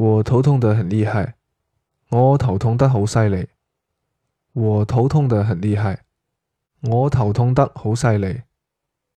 我头痛得很厉害。我头痛得好犀利。我头痛得很厉害。我头痛得好犀利。